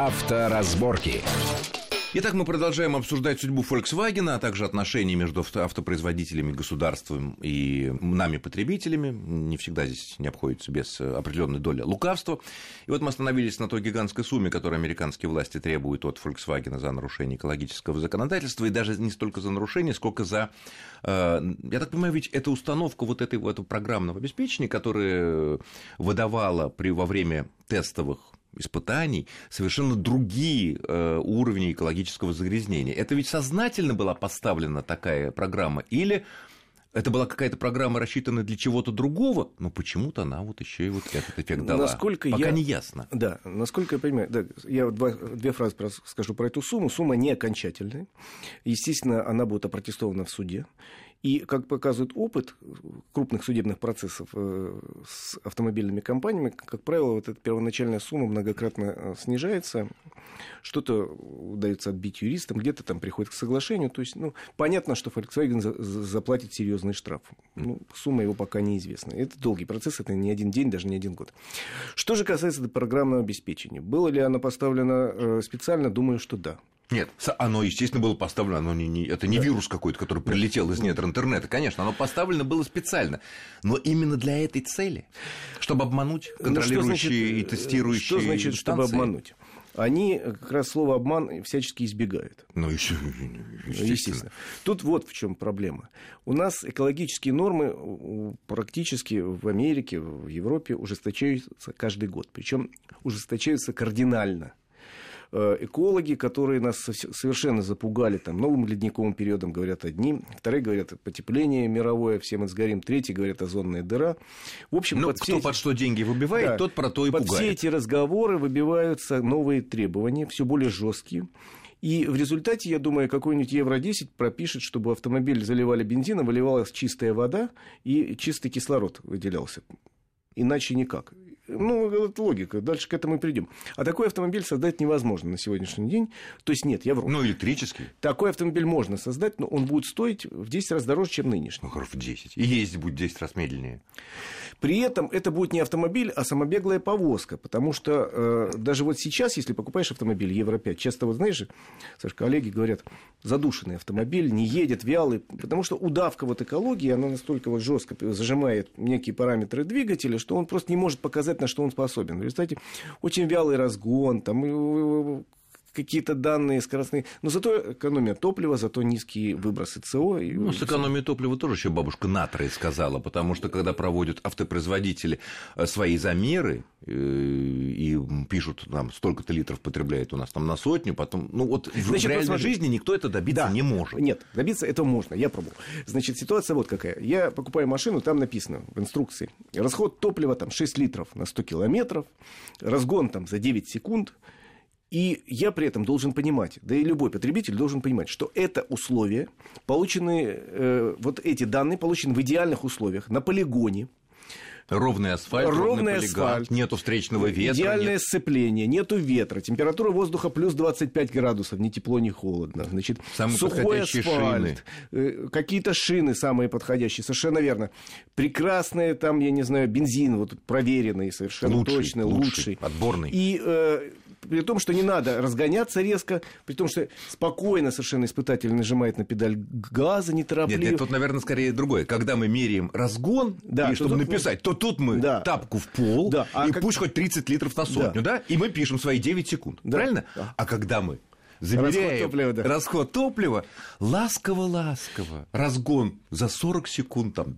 Авторазборки. Итак, мы продолжаем обсуждать судьбу Volkswagen, а также отношения между автопроизводителями, государством и нами, потребителями. Не всегда здесь не обходится без определенной доли лукавства. И вот мы остановились на той гигантской сумме, которую американские власти требуют от Volkswagen за нарушение экологического законодательства, и даже не столько за нарушение, сколько за... Э, я так понимаю, ведь это установка вот этой, этого программного обеспечения, которое выдавала при, во время тестовых испытаний совершенно другие э, уровни экологического загрязнения. Это ведь сознательно была поставлена такая программа или это была какая-то программа, рассчитанная для чего-то другого, но почему-то она вот еще и вот этот эффект дала. Насколько Пока я... не ясно. Да, насколько я понимаю, да, я два, две фразы скажу про эту сумму. Сумма не окончательная. Естественно, она будет опротестована в суде. И, как показывает опыт крупных судебных процессов э, с автомобильными компаниями, как правило, вот эта первоначальная сумма многократно э, снижается. Что-то удается отбить юристам, где-то там приходит к соглашению. То есть, ну, понятно, что Volkswagen заплатит серьезный штраф. Ну, сумма его пока неизвестна. Это долгий процесс, это не один день, даже не один год. Что же касается программного обеспечения. Было ли оно поставлено э, специально? Думаю, что да. Нет, оно, естественно, было поставлено, оно не, не, это не да. вирус какой-то, который прилетел из недр интернета, конечно, оно поставлено было специально, но именно для этой цели, чтобы обмануть контролирующие ну, значит, и тестирующие Что значит, инстанции? чтобы обмануть? Они как раз слово обман всячески избегают. Ну, еще, естественно. естественно. Тут вот в чем проблема. У нас экологические нормы практически в Америке, в Европе ужесточаются каждый год. Причем ужесточаются кардинально. Э, экологи, которые нас совершенно запугали там, новым ледниковым периодом, говорят одни, вторые говорят потепление мировое, все мы сгорим, третьи говорят озонная дыра. В общем, ну, под кто эти... под что деньги выбивает, да, тот про то и под пугает. все эти разговоры выбиваются новые требования, все более жесткие. И в результате, я думаю, какой-нибудь Евро-10 пропишет, чтобы автомобиль заливали бензином, выливалась чистая вода и чистый кислород выделялся. Иначе никак. Ну, это логика. Дальше к этому и придем. А такой автомобиль создать невозможно на сегодняшний день. То есть нет, я вру. Ну, электрический. Такой автомобиль можно создать, но он будет стоить в 10 раз дороже, чем нынешний. Ну, хорошо, в 10. И ездить будет в 10 раз медленнее. При этом это будет не автомобиль, а самобеглая повозка. Потому что э, даже вот сейчас, если покупаешь автомобиль Евро-5, часто вот знаешь, Саш, коллеги говорят, задушенный автомобиль, не едет, вялый. Потому что удавка вот экологии, она настолько вот жестко зажимает некие параметры двигателя, что он просто не может показать на что он способен. В результате очень вялый разгон, там, какие-то данные скоростные. Но зато экономия топлива, зато низкие выбросы СО. И... Ну, с экономией топлива тоже еще бабушка Натрой сказала, потому что когда проводят автопроизводители э, свои замеры э, и пишут, там, столько-то литров потребляет у нас там на сотню, потом, ну вот Значит, в реальной посмотри. жизни никто это добиться да. не может. Нет, добиться этого можно, я пробовал. Значит, ситуация вот какая. Я покупаю машину, там написано в инструкции, расход топлива там 6 литров на 100 километров, разгон там за 9 секунд, и я при этом должен понимать, да и любой потребитель должен понимать, что это условия, полученные, э, вот эти данные получены в идеальных условиях, на полигоне, Ровный асфальт, ровный, ровный асфальт, нету встречного ветра. Идеальное нет... сцепление, нету ветра, температура воздуха плюс 25 градусов, ни тепло, ни холодно. Значит, самые сухой асфальт, шины. Э, какие-то шины самые подходящие, совершенно верно. Прекрасные там, я не знаю, бензин, вот проверенный, совершенно лучший, точный, лучший. лучший. Отборный. И э, при том, что не надо разгоняться резко, при том, что спокойно совершенно испытатель нажимает на педаль газа неторопливо. Нет, нет тут, наверное, скорее другое. Когда мы меряем разгон, да, и чтобы написать, то тут мы да. тапку в пол, да. а и как... пусть хоть 30 литров на сотню, да, да? и мы пишем свои 9 секунд, да. правильно? Да. А когда мы замеряем расход топлива, да. расход топлива ласково-ласково, разгон за 40 секунд, там,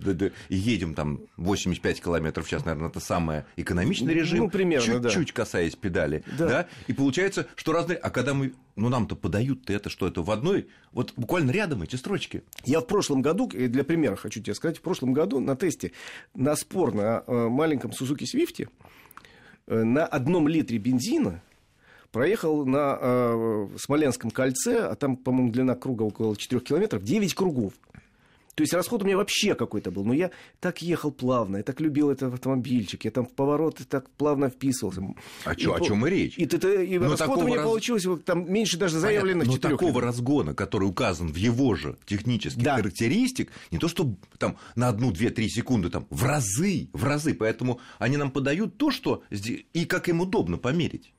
и едем там 85 километров в час, наверное, это самый экономичный режим, ну, примерно, чуть-чуть да. касаясь педали, да. да, и получается, что разные, а когда мы, ну, нам-то подают-то это, что это в одной, вот буквально рядом эти строчки. Я в прошлом году, для примера хочу тебе сказать, в прошлом году на тесте на спор на э, маленьком Suzuki Swift э, на одном литре бензина проехал на э, Смоленском кольце, а там, по-моему, длина круга около 4 километров, 9 кругов. То есть расход у меня вообще какой-то был. Но я так ехал плавно, я так любил этот автомобильчик, я там в повороты так плавно вписывался. А чё, о чем и речь? И, и, и расход у меня раз... получился там меньше даже заявленных Но такого разгона, который указан в его же технических да. характеристик, не то что там на одну, две, три секунды, там в разы, в разы. Поэтому они нам подают то, что и как им удобно померить.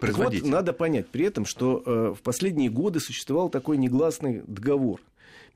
Так вот, надо понять при этом, что э, в последние годы существовал такой негласный договор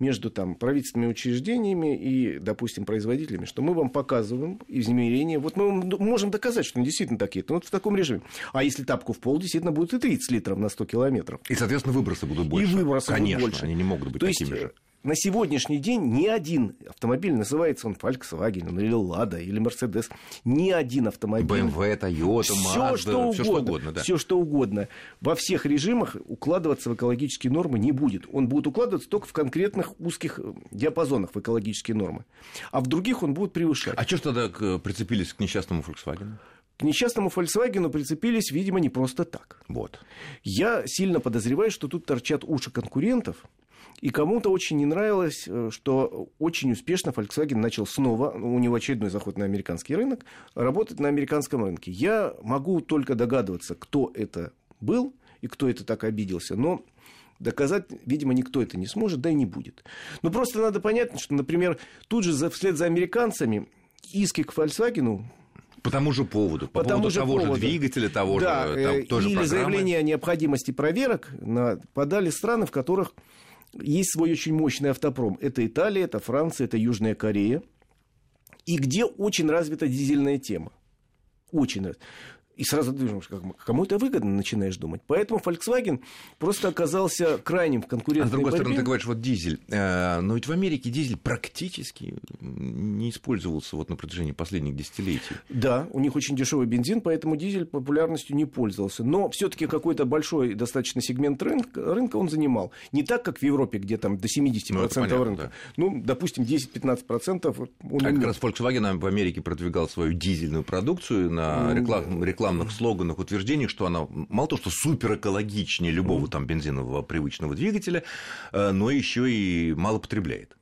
между там, правительственными учреждениями и, допустим, производителями, что мы вам показываем измерения. Вот мы можем доказать, что они действительно такие. Вот в таком режиме. А если тапку в пол, действительно будет и 30 литров на 100 километров. И, соответственно, выбросы будут больше. И выбросы Конечно, будут больше. они не могут быть То такими есть, же на сегодняшний день ни один автомобиль, называется он Volkswagen или Lada или Mercedes, ни один автомобиль... BMW, Toyota, все, Mazda, что угодно, все что угодно. Да. Все что угодно. Во всех режимах укладываться в экологические нормы не будет. Он будет укладываться только в конкретных узких э, диапазонах в экологические нормы. А в других он будет превышать. А что ж тогда прицепились к несчастному Volkswagen? К несчастному Volkswagen прицепились, видимо, не просто так. Вот. Я сильно подозреваю, что тут торчат уши конкурентов, и кому-то очень не нравилось, э, что очень успешно Volkswagen начал снова, у него очередной заход на американский рынок, работать на американском рынке. Я могу только догадываться, кто это был и кто это так обиделся, но доказать, видимо, никто это не сможет, да и не будет. Но просто надо понять, что, например, тут же вслед за американцами иски к Volkswagen по тому же поводу, по, по поводу тому же того поводу. же двигателя, того да, же, там, той же или программы. заявление о необходимости проверок на, подали страны, в которых есть свой очень мощный автопром. Это Италия, это Франция, это Южная Корея. И где очень развита дизельная тема. Очень развита. И сразу думаешь, кому это выгодно, начинаешь думать. Поэтому Volkswagen просто оказался крайним в конкурентной А с другой борьбе. стороны, ты говоришь, вот дизель. Э, Но ведь в Америке дизель практически не использовался вот на протяжении последних десятилетий. Да, у них очень дешевый бензин, поэтому дизель популярностью не пользовался. Но все-таки какой-то большой достаточно сегмент рынка, рынка он занимал. Не так, как в Европе, где там до 70% Ну, понятно, рынка. да. Ну, допустим, 10-15% он А как раз Volkswagen в Америке продвигал свою дизельную продукцию на реклам- рекламных слоганах, утверждениях, что она мало того, что супер экологичнее любого там бензинового привычного двигателя, э, но еще и мало потребляет.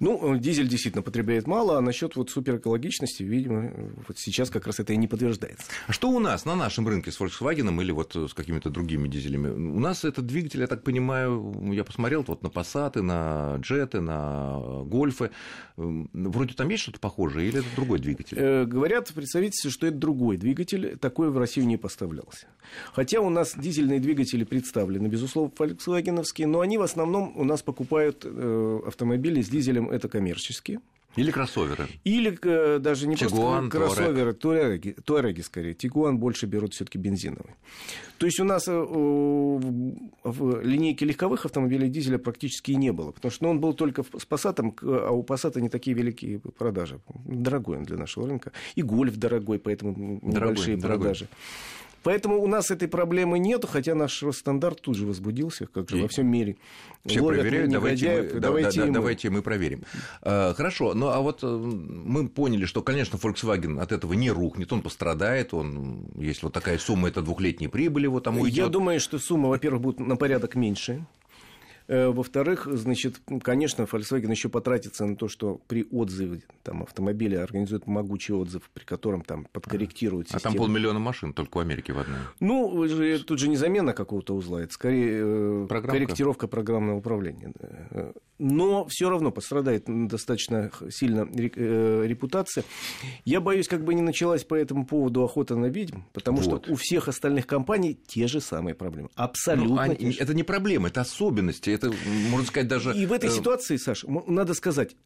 Ну, дизель действительно потребляет мало, а насчет вот суперэкологичности, видимо, вот сейчас как раз это и не подтверждается. А что у нас на нашем рынке с Volkswagen или вот с какими-то другими дизелями? У нас этот двигатель, я так понимаю, я посмотрел вот на Passat, на Джеты, на Гольфы. Вроде там есть что-то похожее или это другой двигатель? Э, говорят в представительстве, что это другой двигатель, такой в Россию не поставлялся. Хотя у нас дизельные двигатели представлены, безусловно, фольксвагеновские, но они в основном у нас покупают э, автомобили с дизелем, это коммерческие. Или кроссоверы? Или э, даже не Тигуан, просто кроссоверы, туареги, туареги скорее. Тигуан больше берут все-таки бензиновый. То есть у нас э, в, линейке легковых автомобилей дизеля практически и не было, потому что ну, он был только с Passat, а у Passat не такие великие продажи. Дорогой он для нашего рынка. И Гольф дорогой, поэтому небольшие дорогой. продажи. Поэтому у нас этой проблемы нет, хотя наш стандарт тут же возбудился, как же И во всем мире. Все Ловят проверяют, давайте мы, да- давайте да- и мы. давайте мы проверим. А, Хорошо, ну а вот э, мы поняли, что, конечно, Volkswagen от этого не рухнет, он пострадает, он, если вот такая сумма, это двухлетней прибыли, вот там Я уйдет. думаю, что сумма, во-первых, будет на порядок меньше. Э, Во-вторых, значит, конечно, Volkswagen еще потратится на то, что при отзыве там, автомобиля организует могучий отзыв, при котором там подкорректируют А систему. там полмиллиона машин только в Америке в одной. Ну, тут же не замена какого-то узла, это скорее э, Программка. корректировка программного управления. Но все равно пострадает достаточно сильно э, репутация. Я боюсь, как бы не началась по этому поводу охота на ведьм, потому Вот. что у всех остальных компаний те же самые проблемы. Абсолютно. Ну, они- это не проблема, это особенности, это, можно сказать, даже... И в этой э, ситуации, Саш, м- надо сказать,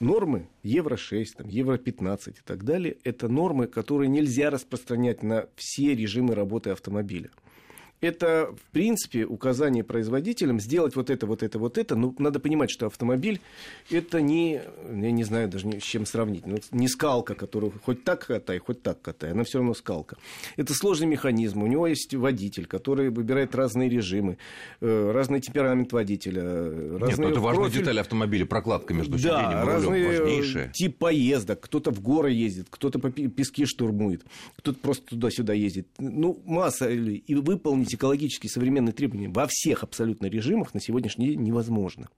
нормы Евро-6, там, Евро-15 и так далее, это нормы, которые нельзя распространять на все режимы работы автомобиля. Это, в принципе, указание производителям сделать вот это, вот это, вот это. Но надо понимать, что автомобиль это не, я не знаю даже ни с чем сравнить, ну, не скалка, которую хоть так катай, хоть так катай, она все равно скалка. Это сложный механизм. У него есть водитель, который выбирает разные режимы, э, разный темперамент водителя, э, Нет, ну это важная профиль. деталь автомобиля, прокладка между Да, сиденьем и рулем, разные важнейшая. тип поездок. Кто-то в горы ездит, кто-то по песке штурмует, кто-то просто туда-сюда ездит. Ну, масса. И выполнить экологически современные требования во всех абсолютно режимах на сегодняшний день невозможно.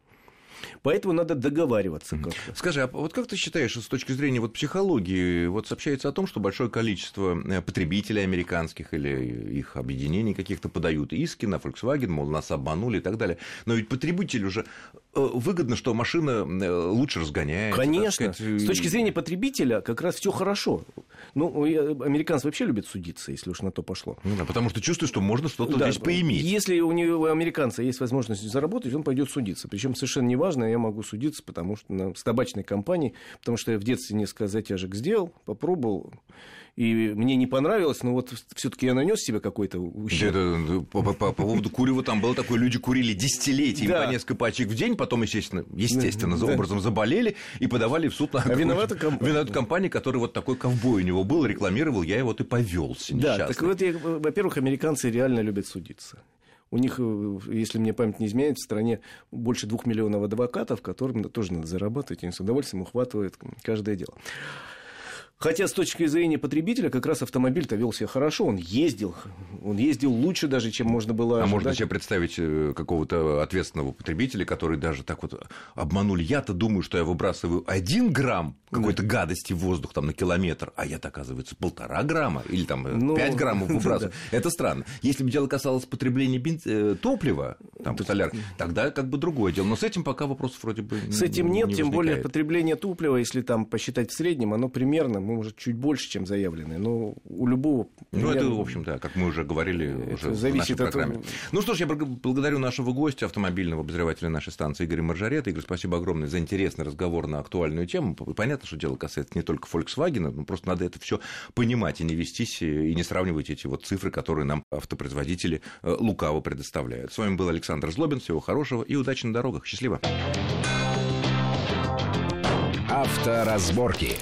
Поэтому надо договариваться как-то. Скажи, а вот как ты считаешь, с точки зрения вот психологии, вот сообщается о том, что большое количество э, потребителей американских или их объединений каких-то подают иски на Volkswagen, мол, нас обманули и так далее. Но ведь потребитель уже э, выгодно, что машина э, лучше разгоняется. Конечно. Сказать, с точки зрения потребителя как раз все хорошо. Ну, американцы вообще любят судиться, если уж на то пошло. Ну, да, потому что чувствуют, что можно что-то да, здесь поиметь. Если у, него, у американца есть возможность заработать, он пойдет судиться. Причем совершенно неважно, я могу судиться, потому что на, с табачной компанией, потому что я в детстве несколько затяжек сделал, попробовал, и мне не понравилось, но вот все-таки я нанес себе какой-то ущерб. Это, по, по, по поводу курева там было такое, люди курили десятилетиями да. по несколько пачек в день, потом, естественно, естественно, за образом заболели и подавали в суд на а виновата компания. Виновата компания, который вот такой ковбой у него был, рекламировал, я его и повелся. Да, так вот, я, во-первых, американцы реально любят судиться. У них, э, если мне память не изменяет, в стране больше двух миллионов адвокатов, которым тоже надо зарабатывать, они с удовольствием ухватывают каждое дело. Хотя с точки зрения потребителя как раз автомобиль-то вел себя хорошо, он ездил, он ездил лучше даже, чем можно было ожидать. А можно себе представить э, какого-то ответственного потребителя, который даже так вот обманули. Я-то думаю, что я выбрасываю один грамм какой-то да. гадости в воздух там на километр, а я-то, оказывается, полтора грамма или там э, ну, 5 граммов выбрасываю. Да. Это странно. Если бы дело касалось потребления. Э, топлива, там, соляр, тогда как бы другое дело. Но с этим пока вопросов вроде бы С этим нет, не тем более потребление топлива, если там посчитать в среднем, оно примерно может, чуть больше, чем заявленное, но у любого... Ну, это, в общем, да, как мы уже говорили уже зависит в нашей программе. От... Ну что ж, я благодарю нашего гостя, автомобильного обозревателя нашей станции Игоря Маржарета. Игорь, спасибо огромное за интересный разговор на актуальную тему. Понятно, что дело касается не только Volkswagen, но просто надо это все понимать и не вестись, и не сравнивать эти вот цифры, которые нам автопроизводители э, лукаво предоставляют. С вами был Александр Злобин. Всего хорошего и удачи на дорогах. Счастливо. Авторазборки.